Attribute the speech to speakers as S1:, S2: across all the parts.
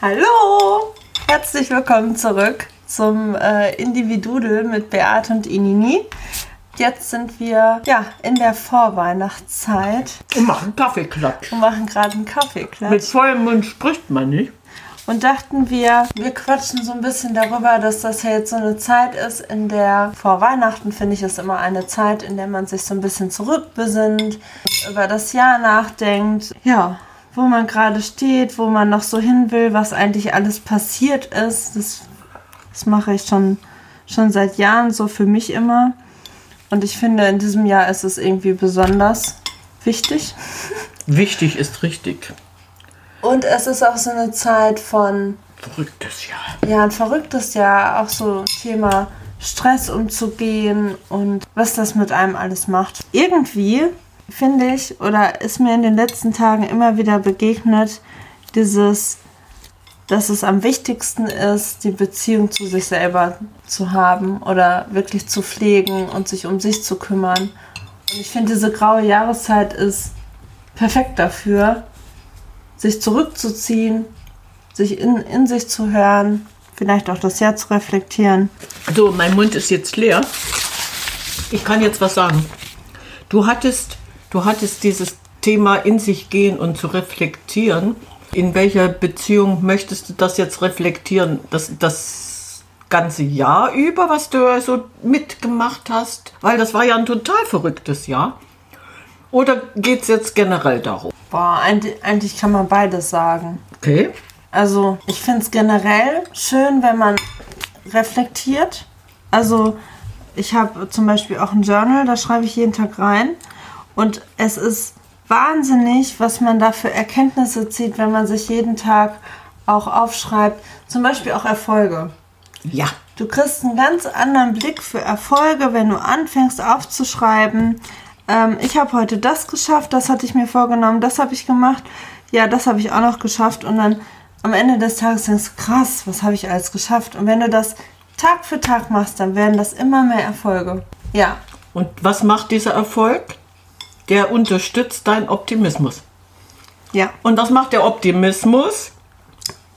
S1: Hallo! Herzlich willkommen zurück zum äh, Individudel mit Beate und Inini. Jetzt sind wir ja in der Vorweihnachtszeit
S2: Und machen Kaffeeklatsch.
S1: und machen gerade einen
S2: Mit
S1: Kaffeeklatsch
S2: vollem Mund spricht man nicht.
S1: und dachten wir, wir quatschen so ein bisschen darüber, dass das ja jetzt so eine Zeit ist, in der vor Weihnachten finde ich es immer eine Zeit, in der man sich so ein bisschen zurückbesinnt, über das Jahr nachdenkt, ja, wo man gerade steht, wo man noch so hin will, was eigentlich alles passiert ist. Das, das mache ich schon, schon seit Jahren so für mich immer. Und ich finde, in diesem Jahr ist es irgendwie besonders wichtig.
S2: Wichtig ist richtig.
S1: Und es ist auch so eine Zeit von
S2: Verrücktes Jahr.
S1: ja, ein verrücktes Jahr, auch so Thema Stress umzugehen und was das mit einem alles macht. Irgendwie finde ich oder ist mir in den letzten Tagen immer wieder begegnet, dieses, dass es am wichtigsten ist, die Beziehung zu sich selber zu haben oder wirklich zu pflegen und sich um sich zu kümmern. Und ich finde, diese graue Jahreszeit ist perfekt dafür, sich zurückzuziehen, sich in, in sich zu hören, vielleicht auch das Jahr zu reflektieren.
S2: So, mein Mund ist jetzt leer. Ich kann jetzt was sagen. Du hattest, du hattest dieses Thema in sich gehen und zu reflektieren. In welcher Beziehung möchtest du das jetzt reflektieren? Das, das ganze Jahr über, was du so mitgemacht hast? Weil das war ja ein total verrücktes Jahr. Oder geht es jetzt generell darum?
S1: Boah, eigentlich, eigentlich kann man beides sagen.
S2: Okay.
S1: Also ich finde es generell schön, wenn man reflektiert. Also ich habe zum Beispiel auch ein Journal, da schreibe ich jeden Tag rein. Und es ist wahnsinnig, was man da für Erkenntnisse zieht, wenn man sich jeden Tag auch aufschreibt. Zum Beispiel auch Erfolge.
S2: Ja.
S1: Du kriegst einen ganz anderen Blick für Erfolge, wenn du anfängst aufzuschreiben. Ähm, ich habe heute das geschafft, das hatte ich mir vorgenommen, das habe ich gemacht. Ja, das habe ich auch noch geschafft. Und dann am Ende des Tages denkst du, krass, was habe ich alles geschafft? Und wenn du das Tag für Tag machst, dann werden das immer mehr Erfolge. Ja,
S2: Und was macht dieser Erfolg? Der unterstützt deinen Optimismus.
S1: ja.
S2: Und was macht der Optimismus?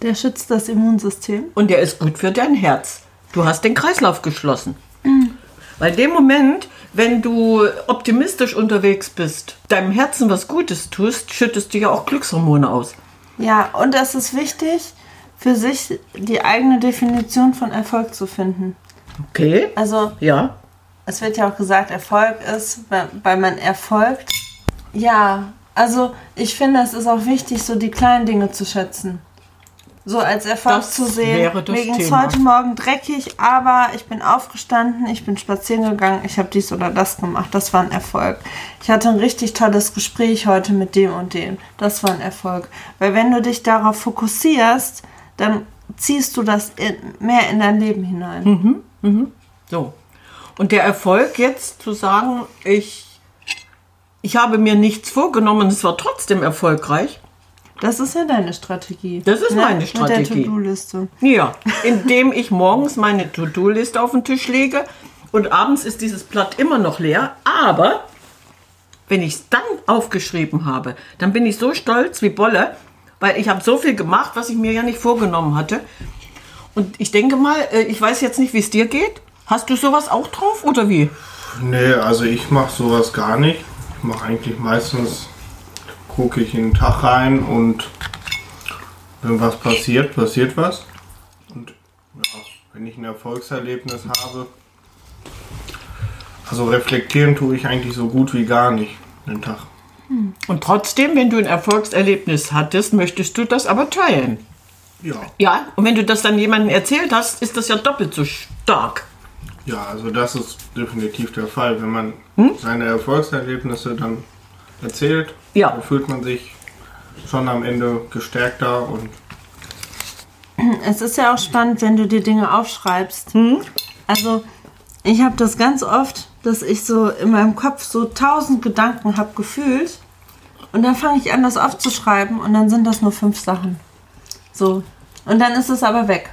S1: Der schützt das Immunsystem.
S2: Und der ist gut für dein Herz. Du hast den Kreislauf geschlossen. Weil in dem Moment, wenn du optimistisch unterwegs bist, deinem Herzen was Gutes tust, schüttest du ja auch Glückshormone aus.
S1: Ja, und es ist wichtig, für sich die eigene Definition von Erfolg zu finden.
S2: Okay?
S1: Also
S2: Ja.
S1: Es wird ja auch gesagt, Erfolg ist, weil man erfolgt. Ja, also ich finde, es ist auch wichtig, so die kleinen Dinge zu schätzen. So als Erfolg
S2: Das
S1: zu sehen. Mir ging es heute Morgen dreckig, aber ich bin aufgestanden, ich bin spazieren gegangen, ich habe dies oder das gemacht. Das war ein Erfolg. Ich hatte ein richtig tolles Gespräch heute mit dem und dem. Das war ein Erfolg. Weil wenn du dich darauf fokussierst, dann ziehst du das in, mehr in dein Leben hinein.
S2: So. Und der Erfolg jetzt zu sagen, ich, ich habe mir nichts vorgenommen, es war trotzdem erfolgreich.
S1: Das ist ja deine Strategie.
S2: Das ist meine
S1: Mit
S2: Strategie.
S1: der To-Do-Liste.
S2: Ja, indem ich morgens meine To-Do-Liste auf den Tisch lege und abends ist dieses Blatt immer noch leer. Aber wenn ich es dann aufgeschrieben habe, dann bin ich so stolz wie Bolle, weil ich habe so viel gemacht, was ich mir ja nicht vorgenommen hatte. Und ich denke mal, äh, ich weiß jetzt nicht, wie es dir geht. Hast du sowas auch drauf oder wie?
S3: Nee, also ich mache sowas gar nicht. Ich mache eigentlich meistens, gucke ich in den Tag rein und wenn was passiert, passiert was. Und ja, wenn ich ein Erfolgserlebnis habe, also reflektieren tue ich eigentlich so gut wie gar nicht den Tag.
S2: Und trotzdem, wenn du ein Erfolgserlebnis hattest, möchtest du das aber teilen.
S3: Ja,
S2: Ja, und wenn du das dann jemandem erzählt hast, ist das ja doppelt so stark.
S3: Ja, also das ist definitiv der Fall. Wenn man seine Erfolgserlebnisse dann erzählt,
S2: Ja.
S3: dann fühlt man sich schon am Ende gestärkter und
S1: Es ist ja auch spannend, wenn du die Dinge aufschreibst. Also, ich habe das ganz oft, dass ich so in meinem Kopf so tausend Gedanken habe gefühlt. Und dann fange ich an, das aufzuschreiben und dann sind das nur fünf Sachen. So. Und dann ist es aber weg.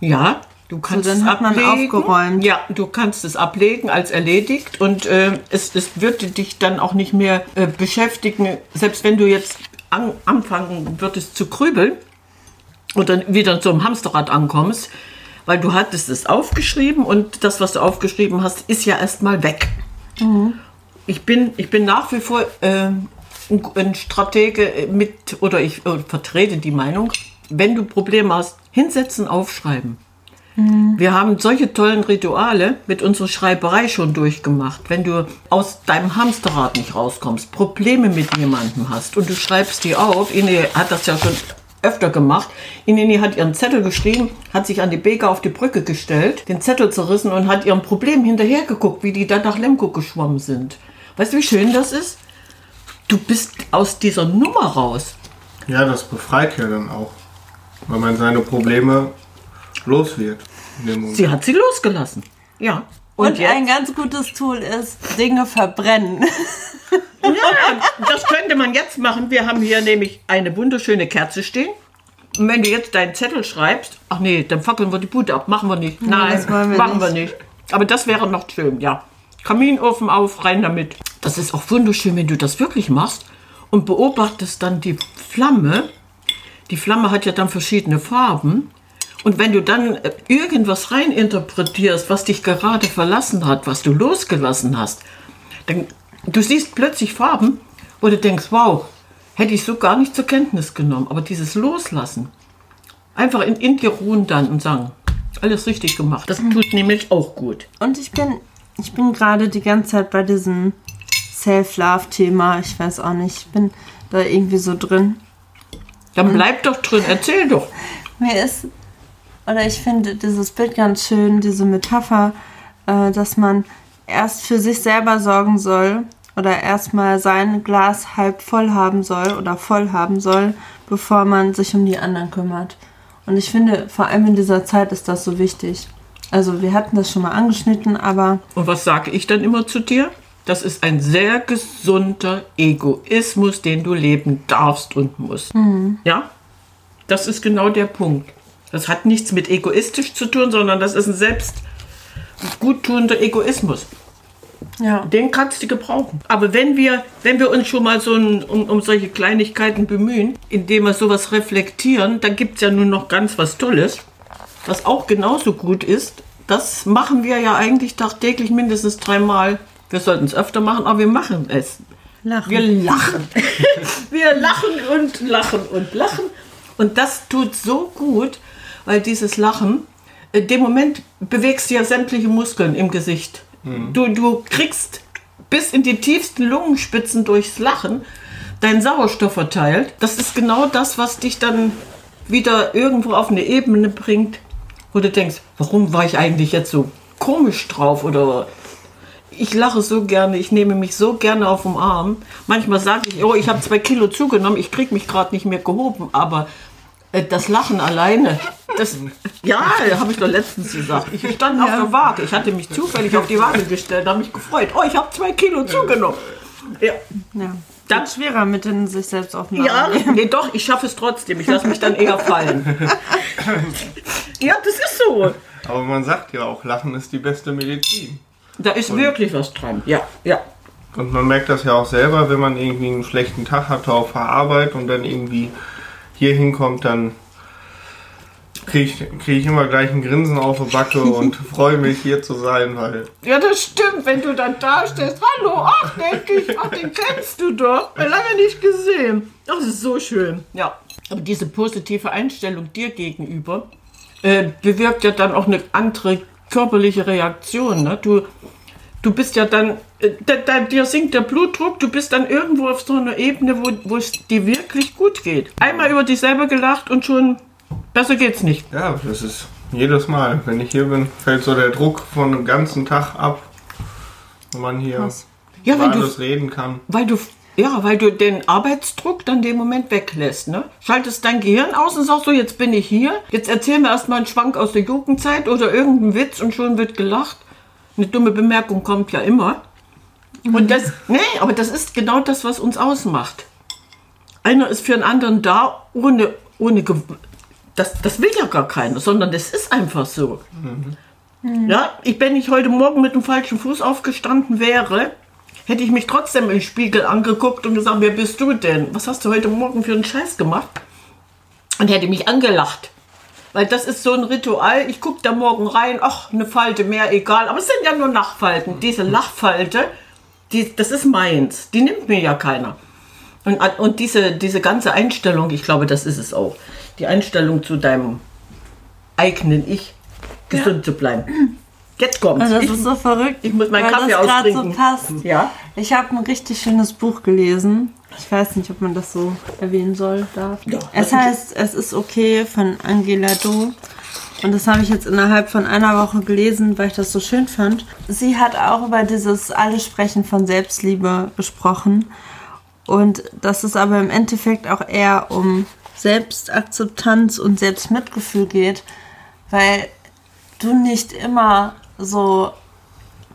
S2: Ja, du kannst
S1: dann
S2: es ablegen.
S1: aufgeräumt.
S2: Ja, du kannst es ablegen als erledigt und äh, es, es wird dich dann auch nicht mehr äh, beschäftigen, selbst wenn du jetzt an, anfangen würdest zu grübeln. oder wieder so im Hamsterrad ankommst, weil du hattest es aufgeschrieben und das, was du aufgeschrieben hast, ist ja erstmal weg. Ich, bin, ich bin nach wie vor äh, ein, ein Stratege mit, oder ich äh, vertrete die Meinung, wenn du Probleme hast, hinsetzen, aufschreiben. Wir haben solche tollen Rituale mit unserer Schreiberei schon durchgemacht. Wenn du aus deinem Hamsterrad nicht rauskommst, Probleme mit jemandem hast und du schreibst die auf, Ine hat das ja schon öfter gemacht. Inini hat ihren Zettel geschrieben, hat sich an die Beke auf die Brücke gestellt, den Zettel zerrissen und hat ihrem Problem hinterhergeguckt, wie die da nach Lemgo geschwommen sind. Weißt du, wie schön das ist? Du bist aus dieser Nummer raus.
S3: Ja, das befreit ja dann auch. Weil man seine Probleme los wird.
S2: Sie hat sie losgelassen. Ja.
S1: Und,
S2: jetzt?
S1: ein ganz gutes Tool ist Dinge verbrennen.
S2: Ja, das könnte man jetzt machen. Wir haben hier nämlich eine wunderschöne Kerze stehen. Und wenn du jetzt deinen Zettel schreibst, ach nee, dann fackeln wir die Bude ab. Machen wir nicht. Nein,
S1: das wollen wir
S2: machen
S1: nicht.
S2: wir nicht. Aber das wäre noch schön, ja. Kaminofen auf, rein damit. Das ist auch wunderschön, wenn du das wirklich machst und beobachtest dann die Flamme. Die Flamme hat ja dann verschiedene Farben. Und wenn du dann äh, irgendwas reininterpretierst, was dich gerade verlassen hat, was du losgelassen hast, dann du siehst plötzlich Farben, wo du denkst, wow, hätte ich so gar nicht zur Kenntnis genommen. Aber dieses Loslassen, einfach in, in dir ruhen dann und sagen, alles richtig gemacht. Das tut nämlich auch gut.
S1: Und ich bin, ich bin gerade die ganze Zeit bei diesem Self-Love-Thema. Ich weiß auch nicht, ich bin da irgendwie so drin.
S2: Dann bleib doch drin, erzähl doch.
S1: Mir ist, oder ich finde dieses Bild ganz schön, diese Metapher, äh, dass man erst für sich selber sorgen soll oder erstmal sein Glas halb voll haben soll oder voll haben soll, bevor man sich um die anderen kümmert. Und ich finde, vor allem in dieser Zeit ist das so wichtig. Also wir hatten das schon mal angeschnitten, aber
S2: Und was sage ich dann immer zu dir? Das ist ein sehr gesunder Egoismus, den du leben darfst und musst. Ja, das ist genau der Punkt. Das hat nichts mit egoistisch zu tun, sondern das ist ein selbst guttuender Egoismus.
S1: ja.
S2: Den kannst du gebrauchen. Aber wenn wir, wenn wir uns schon mal so ein, um, um solche Kleinigkeiten bemühen, indem wir sowas reflektieren, dann gibt es ja nun noch ganz was Tolles, was auch genauso gut ist. Das machen wir ja eigentlich tagtäglich mindestens dreimal. Wir sollten es öfter machen, aber wir machen es.
S1: Lachen.
S2: Wir lachen. wir lachen und lachen und lachen. Und das tut so gut, weil dieses Lachen, in dem Moment bewegst du ja sämtliche Muskeln im Gesicht. Du, du kriegst bis in die tiefsten Lungenspitzen durchs Lachen deinen Sauerstoff verteilt. Das ist genau das, was dich dann wieder irgendwo auf eine Ebene bringt, wo du denkst, warum war ich eigentlich jetzt so komisch drauf oder ich lache so gerne, ich nehme mich so gerne auf den Arm. Manchmal sage ich, oh, ich habe zwei Kilo zugenommen, ich kriege mich gerade nicht mehr gehoben, aber das Lachen alleine, das, ja, habe ich doch letztens gesagt. Ich stand auf der Waage, ich hatte mich zufällig auf die Waage gestellt, habe mich gefreut, oh, ich habe zwei Kilo zugenommen. Ja,
S1: ja.
S2: Dann-
S1: schwerer mit in sich selbst auf den
S2: ja nee, doch, ich schaffe es trotzdem, ich lasse mich dann eher fallen. Ja, das ist so.
S3: Aber man sagt ja auch, Lachen ist die beste Medizin.
S2: Da ist wirklich was dran. Ja, ja.
S3: Und man merkt das ja auch selber, wenn man irgendwie einen schlechten Tag hatte auf der Arbeit und dann irgendwie hier hinkommt, dann kriege ich, krieg ich immer gleich ein Grinsen auf die Backe und freue mich hier zu sein, weil
S2: Ja, das stimmt, wenn du dann da stehst. Hallo, ach, denke ich, ach, den kennst du doch. Lange nicht gesehen. Ach, das ist so schön. Ja. Aber diese positive Einstellung dir gegenüber äh, bewirkt ja dann auch eine andere körperliche Reaktion. Ne? Du, du bist ja dann, äh, da, da, dir sinkt der Blutdruck, du bist dann irgendwo auf so einer Ebene, wo, wo es dir wirklich gut geht. Einmal über dich selber gelacht und schon besser geht's nicht.
S3: ja, das ist jedes Mal, wenn ich hier bin, fällt so der Druck von dem ganzen Tag ab, wenn man hier
S1: Krass.
S2: Ja,
S3: über
S2: wenn du
S3: alles reden kann.
S2: Weil du, ja, weil du den Arbeitsdruck dann den Moment weglässt, ne? Schaltest dein Gehirn aus und sagst so, jetzt bin ich hier, jetzt erzähl mir erstmal einen Schwank aus der Jugendzeit oder irgendeinen Witz und schon wird gelacht. Eine dumme Bemerkung kommt ja immer. Und das, nee, aber das ist genau das, was uns ausmacht. Einer ist für einen anderen da, ohne, ohne, das, das will ja gar keiner, sondern das ist einfach so. Ja, ich, wenn ich heute Morgen mit dem falschen Fuß aufgestanden wäre, hätte ich mich trotzdem im Spiegel angeguckt und gesagt, wer bist du denn? Was hast du heute Morgen für einen Scheiß gemacht? und hätte mich angelacht. Weil das ist so ein Ritual. Ich gucke da morgen rein, ach, eine Falte mehr, egal. Aber es sind ja nur Nachfalten. Diese Lachfalte, die, das ist meins. Die nimmt mir ja keiner. Und, und diese, diese ganze Einstellung, ich glaube, das ist es auch. Die Einstellung zu deinem eigenen Ich, gesund zu bleiben. Jetzt kommt's.
S1: Also das
S2: Ich-
S1: ist so verrückt.
S2: ich muss meinen Kaffee
S1: das
S2: austrinken.
S1: so passt.
S2: Ja.
S1: Ich habe ein richtig schönes Buch gelesen. Ich weiß nicht, ob man das so erwähnen soll, darf.
S2: Ja.
S1: Es heißt Es ist okay von Angela Do. Und das habe ich jetzt innerhalb von einer Woche gelesen, weil ich das so schön fand. Sie hat auch über dieses Alle sprechen von Selbstliebe gesprochen. Und dass es aber im Endeffekt auch eher um Selbstakzeptanz und Selbstmitgefühl geht, weil du nicht immer so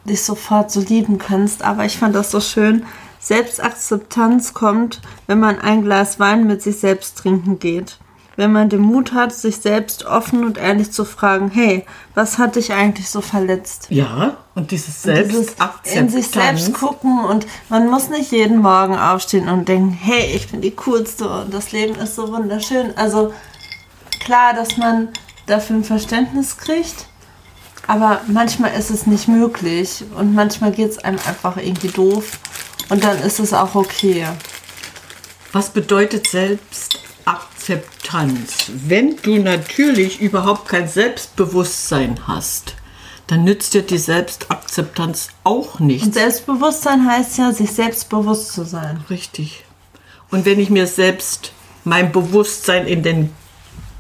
S1: dich sofort so lieben kannst. Aber ich fand das so schön. Selbstakzeptanz kommt, wenn man ein Glas Wein mit sich selbst trinken geht. Wenn man den Mut hat, sich selbst offen und ehrlich zu fragen, hey, was hat dich eigentlich so verletzt?
S2: Ja, und dieses
S1: Dieses in
S2: Selbstakzeptanz.
S1: sich selbst gucken und man muss nicht jeden Morgen aufstehen und denken, hey, ich bin die coolste und das Leben ist so wunderschön. Also klar, dass man dafür ein Verständnis kriegt, aber manchmal ist es nicht möglich und manchmal geht es einem einfach irgendwie doof und dann ist es auch okay.
S2: Was bedeutet Selbstakzeptanz? Wenn du natürlich überhaupt kein Selbstbewusstsein hast, dann nützt dir die Selbstakzeptanz auch
S1: Und
S2: nichts.
S1: Selbstbewusstsein heißt ja, sich selbstbewusst zu sein.
S2: Richtig. Und wenn ich mir selbst mein Bewusstsein in den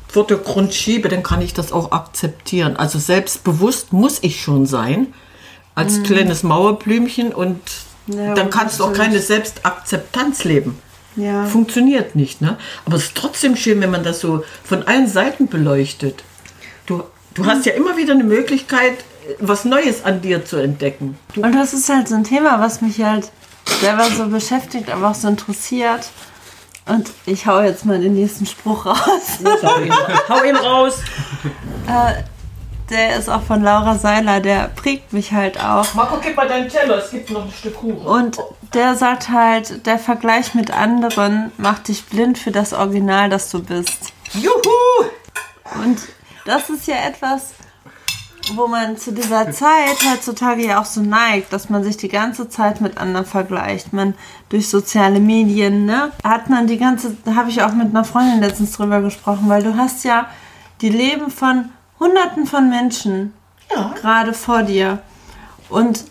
S2: Vordergrund schiebe, dann kann ich das auch akzeptieren. Also selbstbewusst muss ich schon sein, als kleines Mauerblümchen und
S1: Mhm. Ja,
S2: dann kannst du auch keine Selbstakzeptanz leben.
S1: Ja.
S2: Funktioniert nicht, ne? Aber es ist trotzdem schön, wenn man das so von allen Seiten beleuchtet. Du, du hast ja immer wieder eine Möglichkeit, was Neues an dir zu entdecken.
S1: Und das ist halt so ein Thema, was mich halt selber so beschäftigt, aber auch so interessiert. Und ich hau jetzt mal den nächsten Spruch raus.
S2: Ihn, hau ihn raus.
S1: Der ist auch von Laura Seiler, der prägt mich halt auch.
S2: Marco, gib mal deinen Teller, es gibt noch ein Stück Kuchen.
S1: Und der sagt halt, der Vergleich mit anderen macht dich blind für das Original, das du bist.
S2: Juhu!
S1: Und das ist ja etwas, wo man zu dieser Zeit heutzutage ja auch so neigt, dass man sich die ganze Zeit mit anderen vergleicht. Man durch soziale Medien, ne, hat man die ganze, da habe ich auch mit einer Freundin letztens drüber gesprochen, weil du hast ja die Leben von Hunderten von Menschen
S2: Ja.
S1: gerade vor dir. Und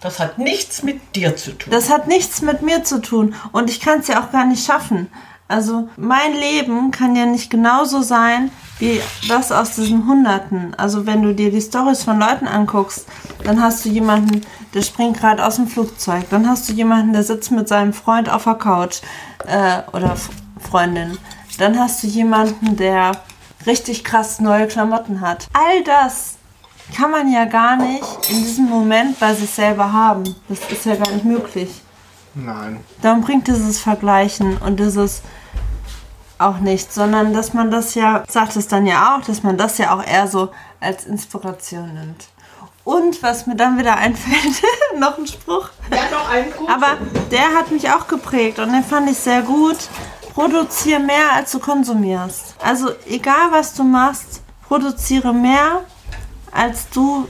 S2: Das hat nichts mit dir zu tun.
S1: das hat nichts mit mir zu tun und ich kann es ja auch gar nicht schaffen. Also mein Leben kann ja nicht genauso sein wie das aus diesen Hunderten. Also wenn du dir die Stories von Leuten anguckst, dann hast du jemanden, der springt gerade aus dem Flugzeug. Dann hast du jemanden, der sitzt mit seinem Freund auf der Couch äh, oder Freundin. Dann hast du jemanden, der richtig krass neue Klamotten hat. All das kann man ja gar nicht in diesem Moment bei sich selber haben. Das ist ja gar nicht möglich.
S3: Nein.
S1: Darum bringt dieses Vergleichen und dieses auch nicht, sondern dass man das ja, sagt es dann ja auch, dass man das ja auch eher so als Inspiration nimmt. Und was mir dann wieder einfällt, noch ein Spruch,
S2: Ja, noch einen Kuchen.
S1: aber der hat mich auch geprägt und den fand ich sehr gut. Produziere mehr, als du konsumierst. Also egal, was du machst, produziere mehr, als du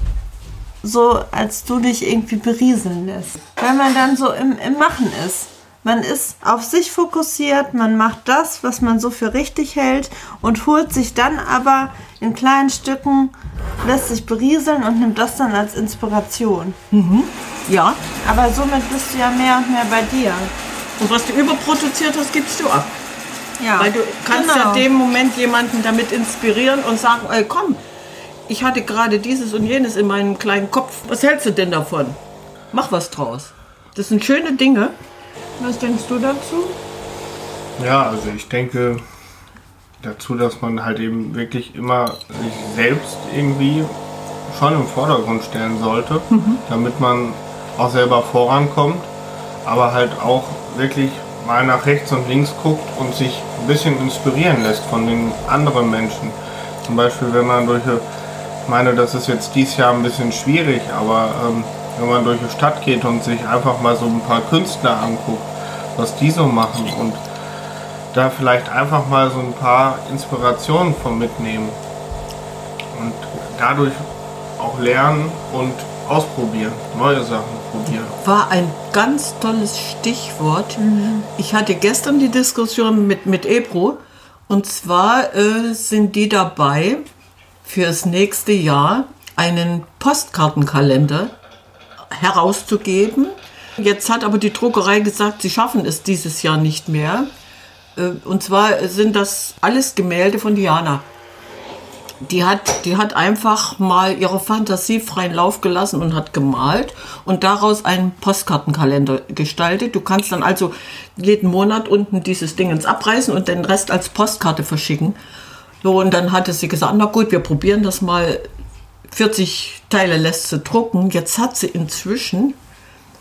S1: so, als du dich irgendwie berieseln lässt. Weil man dann so im, im Machen ist. Man ist auf sich fokussiert, man macht das, was man so für richtig hält und holt sich dann aber in kleinen Stücken, lässt sich berieseln und nimmt das dann als Inspiration.
S2: ja.
S1: Aber somit bist du ja mehr und mehr bei dir.
S2: Und was du überproduziert hast, gibst du ab.
S1: Ja,
S2: Weil du kannst ja dem Moment jemanden damit inspirieren und sagen, ey, komm, ich hatte gerade dieses und jenes in meinem kleinen Kopf. Was hältst du denn davon? Mach was draus. Das sind schöne Dinge. Was denkst du dazu?
S3: Ja, also ich denke dazu, dass man halt eben wirklich immer sich selbst irgendwie schon im Vordergrund stellen sollte, damit man auch selber vorankommt, aber halt auch wirklich mal nach rechts und links guckt und sich ein bisschen inspirieren lässt von den anderen Menschen. Zum Beispiel, wenn man durch, ich meine, das ist jetzt dieses Jahr ein bisschen schwierig, aber ähm, wenn man durch die Stadt geht und sich einfach mal so ein paar Künstler anguckt, was die so machen und da vielleicht einfach mal so ein paar Inspirationen von mitnehmen und dadurch auch lernen und ausprobieren, neue Sachen.
S2: War ein ganz tolles Stichwort. Ich hatte gestern die Diskussion mit, mit Ebro und zwar äh, sind die dabei, fürs nächste Jahr einen Postkartenkalender herauszugeben. Jetzt hat aber die Druckerei gesagt, sie schaffen es dieses Jahr nicht mehr. Äh, Und zwar sind das alles Gemälde von Diana. Die hat, die hat einfach mal ihre Fantasie freien Lauf gelassen und hat gemalt und daraus einen Postkartenkalender gestaltet. Du kannst dann also jeden Monat unten dieses Dingens abreißen und den Rest als Postkarte verschicken. So, und dann hatte sie gesagt, na gut, wir probieren das mal. 40 Teile lässt sie drucken. Jetzt hat sie inzwischen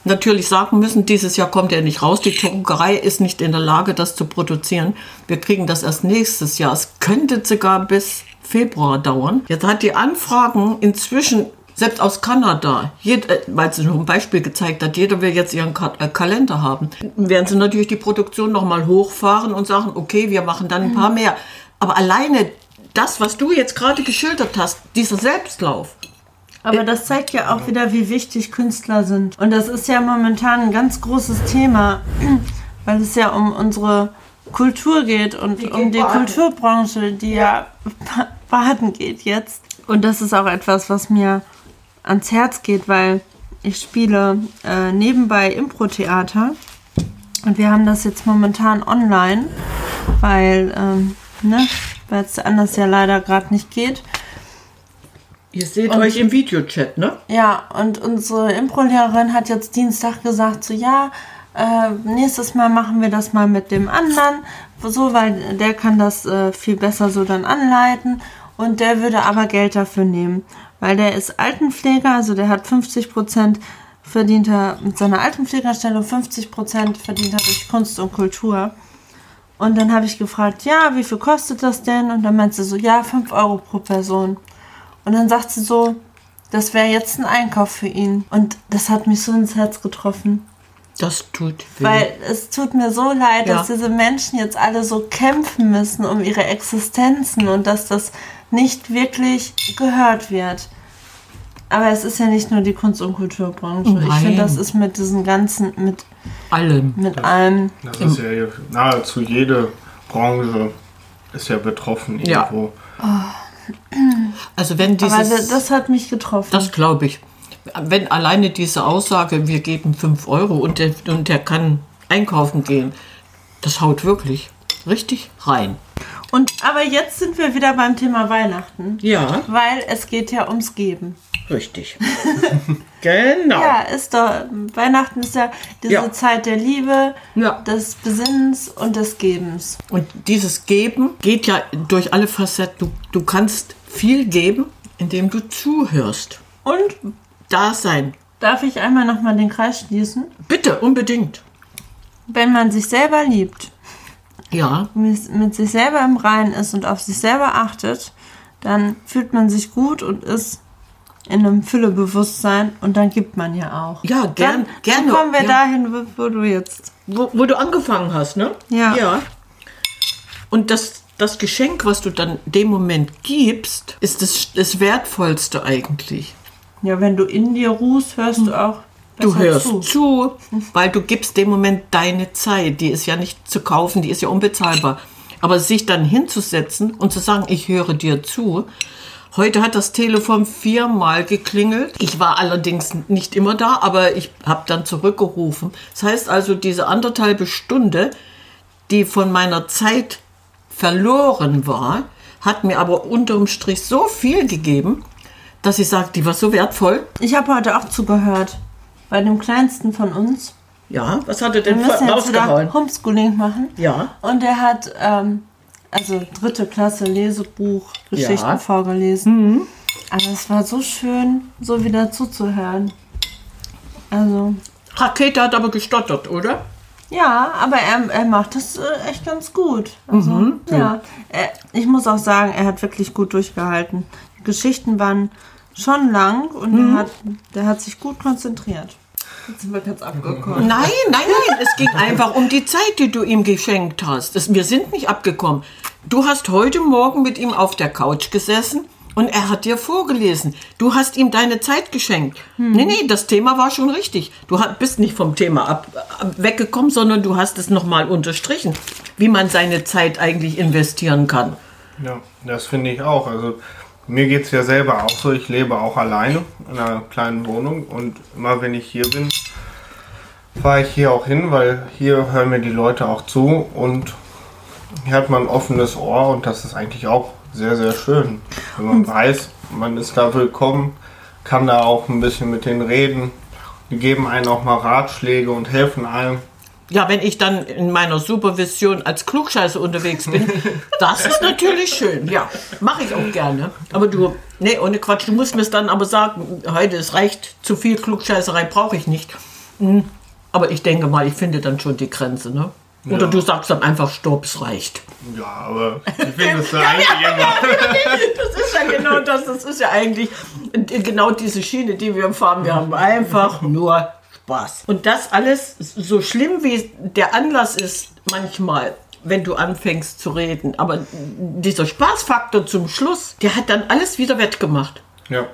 S2: natürlich sagen müssen, dieses Jahr kommt er nicht raus. Die Druckerei ist nicht in der Lage, das zu produzieren. Wir kriegen das erst nächstes Jahr. Es könnte sogar bis Februar dauern. Jetzt hat die Anfragen inzwischen, selbst aus Kanada, äh, weil sie noch ein Beispiel gezeigt hat, jeder will jetzt ihren Ka äh, Kalender haben. Werden sie natürlich die Produktion nochmal hochfahren und sagen, okay, wir machen dann ein paar mehr. Aber alleine das, was du jetzt gerade geschildert hast, dieser Selbstlauf,
S1: Aber das zeigt ja auch wieder, wie wichtig Künstler sind. Und das ist ja momentan ein ganz großes Thema, weil es ja um unsere Kultur geht und um die. Kulturbranche, die ja ba- baden geht jetzt. Und das ist auch etwas, was mir ans Herz geht, weil ich spiele äh, nebenbei Impro-Theater und wir haben das jetzt momentan online, weil ähm, ne, weil es anders ja leider gerade nicht geht.
S2: ihr seht
S1: Und-
S2: euch im Videochat, ne?
S1: Ja, und unsere Impro-Lehrerin hat jetzt Dienstag gesagt, so ja, äh, nächstes Mal machen wir das mal mit dem anderen, so, weil der kann das äh, viel besser so dann anleiten und der würde aber Geld dafür nehmen, weil der ist Altenpfleger, also der hat 50 Prozent verdient er mit seiner Altenpflegerstelle und 50 Prozent verdient er durch Kunst und Kultur. Und dann habe ich gefragt, ja, wie viel kostet das denn? Und dann meinte sie so, ja, 5 Euro pro Person. Und dann sagt sie so, das wäre jetzt ein Einkauf für ihn. Und das hat mich so ins Herz getroffen.
S2: Das tut weh.
S1: Weil es tut mir so leid,
S2: Ja.
S1: dass diese Menschen jetzt alle so kämpfen müssen um ihre Existenzen und dass das nicht wirklich gehört wird. Aber es ist ja nicht nur die Kunst- und Kulturbranche. Ich
S2: Nein.
S1: finde, das ist mit diesen ganzen, mit,
S2: allem.
S1: mit allem.
S3: Das ist ja hier- nahezu jede Branche ist ja betroffen
S2: Ja.
S3: irgendwo.
S2: Also wenn
S1: Aber
S2: dieses,
S1: das, das hat mich getroffen.
S2: das glaube ich, wenn alleine diese Aussage, wir geben 5 Euro und der, und der kann einkaufen gehen, das haut wirklich richtig rein.
S1: Und aber jetzt sind wir wieder beim Thema Weihnachten.
S2: Ja,
S1: Weil es geht ja ums Geben.
S2: richtig. genau.
S1: Ja, ist doch. Weihnachten ist ja diese
S2: Ja.
S1: Zeit der Liebe,
S2: Ja.
S1: des Besinnens und des Gebens.
S2: Und dieses Geben geht ja durch alle Facetten. Du, du kannst viel geben, indem du zuhörst.
S1: Und
S2: Da sein.
S1: darf ich einmal nochmal den Kreis schließen?
S2: Bitte, unbedingt.
S1: Wenn man sich selber liebt,
S2: Ja,
S1: mit, mit sich selber im Reinen ist und auf sich selber achtet, dann fühlt man sich gut und ist in einem Füllebewusstsein und dann gibt man ja auch.
S2: Ja, gern-
S1: dann,
S2: gerne,
S1: Dann kommen wir
S2: ja.
S1: dahin, wo, wo du jetzt.
S2: wo, wo du angefangen hast, ne?
S1: Ja.
S2: Ja. Und das, das Geschenk, was du dann dem Moment gibst, ist das, das Wertvollste eigentlich.
S1: Ja, wenn du in dir ruhst, hörst du auch.
S2: Du hörst
S1: zu.
S2: zu. weil du gibst dem Moment deine Zeit. Die ist ja nicht zu kaufen, die ist ja unbezahlbar. Aber sich dann hinzusetzen und zu sagen, ich höre dir zu. Heute hat das Telefon viermal geklingelt. Ich war allerdings nicht immer da, aber ich habe dann zurückgerufen. Das heißt also, diese anderthalbe Stunde, die von meiner Zeit verloren war, hat mir aber unterm Strich so viel gegeben, dass ich sage, die war so wertvoll.
S1: Ich habe heute auch zugehört. Bei dem kleinsten von uns.
S2: Ja, was hat er
S1: Wir
S2: denn
S1: müssen jetzt wieder? Homeschooling machen.
S2: Ja.
S1: Und er hat, ähm, also dritte Klasse Lesebuch, Geschichten
S2: Ja.
S1: vorgelesen. Aber es war so schön, so wieder zuzuhören. Also,
S2: Rakete hat aber gestottert, oder?
S1: ja, aber er, er macht das äh, echt ganz gut. Also, ja. Er, ich muss auch sagen, er hat wirklich gut durchgehalten. Die Geschichten waren schon lang und er hat, der hat sich gut konzentriert. Jetzt sind wir ganz abgekommen.
S2: Nein, nein, nein. Es ging einfach um die Zeit, die du ihm geschenkt hast. Das, wir sind nicht abgekommen. Du hast heute Morgen mit ihm auf der Couch gesessen und er hat dir vorgelesen. Du hast ihm deine Zeit geschenkt. Nee, nee, das Thema war schon richtig. Du bist nicht vom Thema ab, ab, weggekommen, sondern du hast es nochmal unterstrichen, wie man seine Zeit eigentlich investieren kann.
S3: Ja, das finde ich auch. Also mir geht es ja selber auch so. Ich lebe auch alleine in einer kleinen Wohnung und immer wenn ich hier bin, fahre ich hier auch hin, weil hier hören mir die Leute auch zu und hier hat man ein offenes Ohr und das ist eigentlich auch sehr, sehr schön. Wenn man weiß, man ist da willkommen, kann da auch ein bisschen mit denen reden. Die geben einem auch mal Ratschläge und helfen einem.
S2: Ja, wenn ich dann in meiner Supervision als Klugscheißer unterwegs bin, das ist natürlich schön. Ja, mache ich auch gerne. Aber du, nee, ohne Quatsch, du musst mir es dann aber sagen, heute, es reicht, zu viel Klugscheißerei brauche ich nicht. Hm, Aber ich denke mal, ich finde dann schon die Grenze, ne? Oder
S3: Ja.
S2: du sagst dann einfach, stopp, es reicht.
S3: Ja, aber ich finde es eigentlich immer.
S2: Das ist ja genau das, das ist ja eigentlich genau diese Schiene, die wir fahren. Wir haben einfach nur Spaß. Und das alles, so schlimm wie der Anlass ist, manchmal, wenn du anfängst zu reden, aber dieser Spaßfaktor zum Schluss, der hat dann alles wieder wettgemacht.
S3: Ja.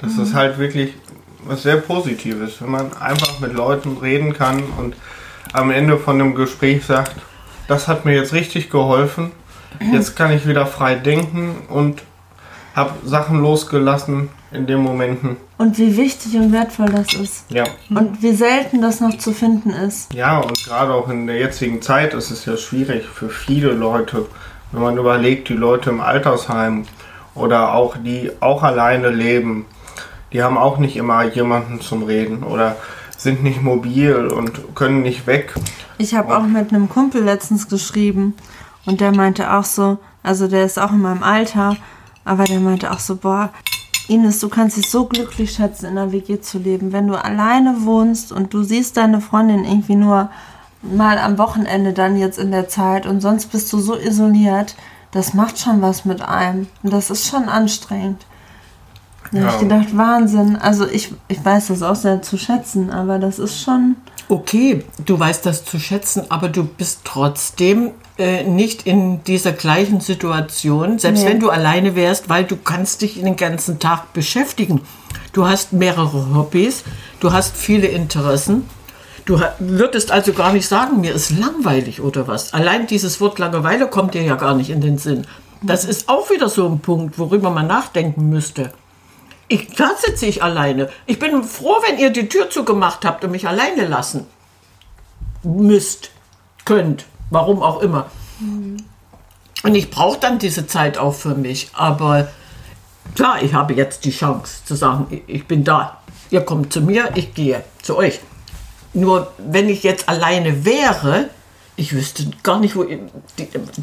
S3: Das ist halt wirklich was sehr Positives, wenn man einfach mit Leuten reden kann und am Ende von dem Gespräch sagt, das hat mir jetzt richtig geholfen, jetzt kann ich wieder frei denken und habe Sachen losgelassen in den Momenten.
S1: Und wie wichtig und wertvoll das ist.
S3: Ja.
S1: Und wie selten das noch zu finden ist.
S3: Ja, und gerade auch in der jetzigen Zeit ist es ja schwierig für viele Leute, wenn man überlegt, die Leute im Altersheim oder auch die auch alleine leben, die haben auch nicht immer jemanden zum Reden oder sind nicht mobil und können nicht weg.
S1: Ich habe auch mit einem Kumpel letztens geschrieben und der meinte auch so, also der ist auch in meinem Alter, aber der meinte auch so, boah, Ines, du kannst dich so glücklich schätzen, in einer WG zu leben. Wenn du alleine wohnst und du siehst deine Freundin irgendwie nur mal am Wochenende dann jetzt in der Zeit und sonst bist du so isoliert, das macht schon was mit einem. Und das ist schon anstrengend. Da
S3: Ja.
S1: habe ich gedacht, Wahnsinn. Also ich, ich weiß das auch sehr zu schätzen, aber das ist schon...
S2: Okay, du weißt das zu schätzen, aber du bist trotzdem äh, nicht in dieser gleichen Situation, selbst
S1: Nee.
S2: wenn du alleine wärst, weil du kannst dich den ganzen Tag beschäftigen. Du hast mehrere Hobbys, du hast viele Interessen. Du würdest also gar nicht sagen, mir ist langweilig oder was. Allein dieses Wort Langeweile kommt dir ja gar nicht in den Sinn. Das ist auch wieder so ein Punkt, worüber man nachdenken müsste. Ich, da sitze ich alleine. Ich bin froh, wenn ihr die Tür zugemacht habt und mich alleine lassen müsst, könnt, warum auch immer. Und ich brauche dann diese Zeit auch für mich. Aber klar, ich habe jetzt die Chance zu sagen, ich- bin da. Ihr kommt zu mir, ich gehe zu euch. Nur wenn ich jetzt alleine wäre, ich wüsste gar nicht, wo,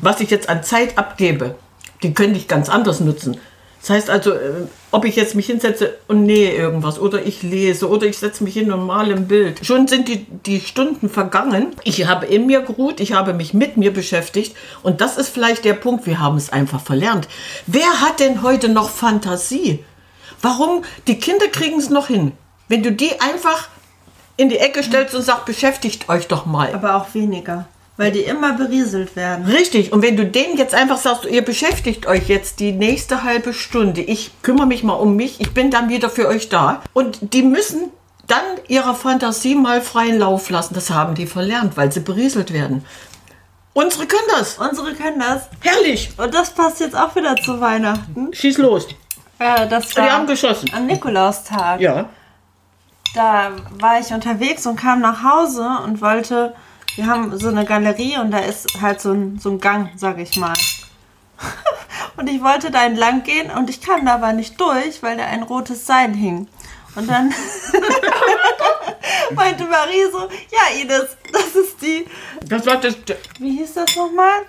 S2: was ich jetzt an Zeit abgebe. Die könnte ich ganz anders nutzen. Das heißt also, äh, ob ich jetzt mich hinsetze und nähe irgendwas oder ich lese oder ich setze mich hin und male ein Bild. Schon sind die, die Stunden vergangen. Ich habe in mir geruht, ich habe mich mit mir beschäftigt und das ist vielleicht der Punkt, wir haben es einfach verlernt. Wer hat denn heute noch Fantasie? Warum? Die Kinder kriegen es noch hin. Wenn du die einfach in die Ecke stellst und sagst, beschäftigt euch doch mal.
S1: Aber auch weniger. Weil die immer berieselt werden.
S2: Richtig. Und wenn du denen jetzt einfach sagst, ihr beschäftigt euch jetzt die nächste halbe Stunde, ich kümmere mich mal um mich, ich bin dann wieder für euch da. Und die müssen dann ihrer Fantasie mal freien Lauf lassen. Das haben die verlernt, weil sie berieselt werden. Unsere können das.
S1: Unsere können das.
S2: Herrlich.
S1: Und das passt jetzt auch wieder zu Weihnachten.
S2: Schieß los.
S1: Ja, das
S2: Die haben
S1: war
S2: geschossen.
S1: am Nikolaustag.
S2: Ja.
S1: Da war ich unterwegs und kam nach Hause und wollte. Wir haben so eine Galerie und da ist halt so ein, so ein Gang, sag ich mal. und ich wollte da entlang gehen und ich kam da aber nicht durch, weil da ein rotes Seil hing. Und dann meinte Marie so, ja Ines, das ist die,
S2: Das war das.
S1: wie hieß das nochmal?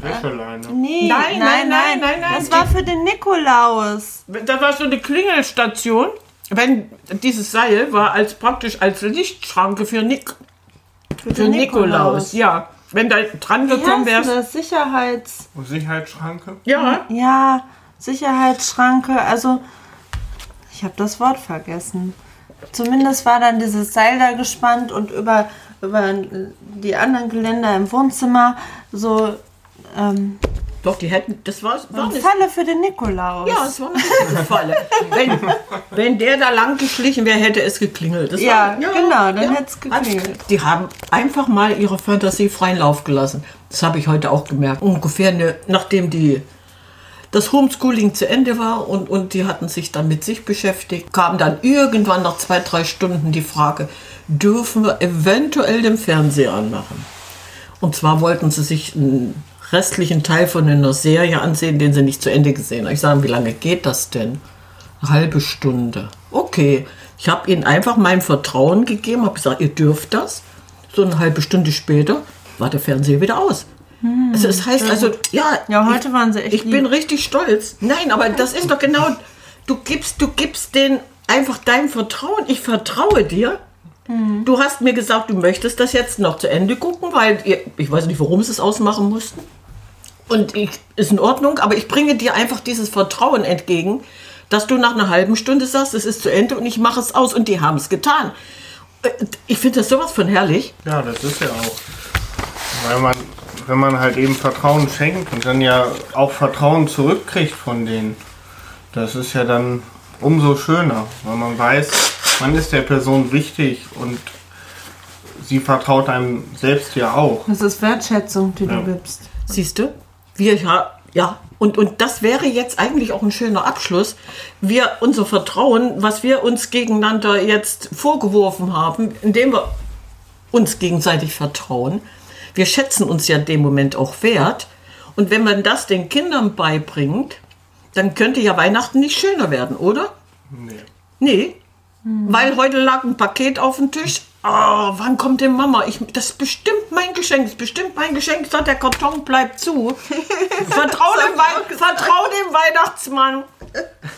S3: Wäscheleine.
S1: Nee,
S2: Nein, nein, nein, nein, nein,
S1: Das war für den Nikolaus.
S2: Das war so eine Klingelstation. Wenn dieses Seil war als praktisch als Lichtschranke für, Nik für
S1: den
S2: Nikolaus. Ja. Wenn da dran gekommen wärst.
S1: das? Sicherheits...
S3: Und Sicherheitsschranke?
S2: Ja.
S1: Ja, Sicherheitsschranke, also ich habe das Wort vergessen. zumindest war dann dieses Seil da gespannt und über, über die anderen Geländer im Wohnzimmer so ähm,
S2: Doch, die hätten, das war, war
S1: eine Falle für den Nikolaus.
S2: Ja, es war eine Falle. wenn, wenn der da lang geschlichen wäre, hätte es geklingelt. Das
S1: Ja, genau, dann hätte es geklingelt.
S2: Die haben einfach mal ihre Fantasie freien Lauf gelassen. Das habe ich heute auch gemerkt. Ungefähr eine, nachdem die, das Homeschooling zu Ende war und, und die hatten sich dann mit sich beschäftigt, kam dann irgendwann nach zwei, drei Stunden die Frage, dürfen wir eventuell den Fernseher anmachen? Und zwar wollten sie sich einen restlichen Teil von einer Serie ansehen, den sie nicht zu Ende gesehen haben. Ich sage, wie lange geht das denn? Eine halbe Stunde. Okay. Ich habe ihnen einfach mein Vertrauen gegeben, habe gesagt, ihr dürft das. So eine halbe Stunde später war der Fernseher wieder aus. Also das heißt also, ja,
S1: Ja, heute waren sie echt
S2: ich bin richtig stolz. Nein, aber das ist doch genau, du gibst, du gibst denen einfach dein Vertrauen. Ich vertraue dir. Du hast mir gesagt, du möchtest das jetzt noch zu Ende gucken, weil ihr, ich weiß nicht, warum sie es ausmachen mussten. Und ich, ist in Ordnung, aber ich bringe dir einfach dieses Vertrauen entgegen, dass du nach einer halben Stunde sagst, es ist zu Ende und ich mache es aus und die haben es getan. Äh, Ich finde das sowas von herrlich.
S3: Ja, das ist ja auch. Weil man, wenn man halt eben Vertrauen schenkt und dann ja auch Vertrauen zurückkriegt von denen, das ist ja dann umso schöner, weil man weiß, man ist der Person wichtig und sie vertraut einem selbst ja auch.
S1: Das ist Wertschätzung, die
S3: Ja.
S1: du gibst.
S2: Siehst du? Wir ja, ja. Und, und das wäre jetzt eigentlich auch ein schöner Abschluss. Wir, unser Vertrauen, was wir uns gegeneinander jetzt vorgeworfen haben, indem wir uns gegenseitig vertrauen. Wir schätzen uns ja in dem Moment auch wert. Und wenn man das den Kindern beibringt, dann könnte ja Weihnachten nicht schöner werden, oder?
S3: Nee.
S2: Nee. Weil heute lag ein Paket auf dem Tisch. Oh, wann kommt denn Mama? Ich, das ist bestimmt mein Geschenk. Das ist bestimmt mein Geschenk. Ich sag, der Karton bleibt zu. Vertrau, dem, Wei Vertrau dem Weihnachtsmann.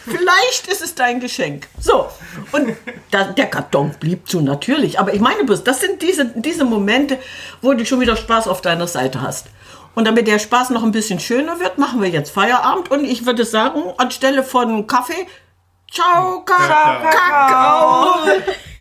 S2: Vielleicht ist es dein Geschenk. So. Und da, der Karton blieb zu, natürlich. Aber ich meine bloß, das sind diese, diese Momente, wo du schon wieder Spaß auf deiner Seite hast. Und damit der Spaß noch ein bisschen schöner wird, machen wir jetzt Feierabend. Und ich würde sagen, anstelle von Kaffee,
S3: Choco,
S2: cacao!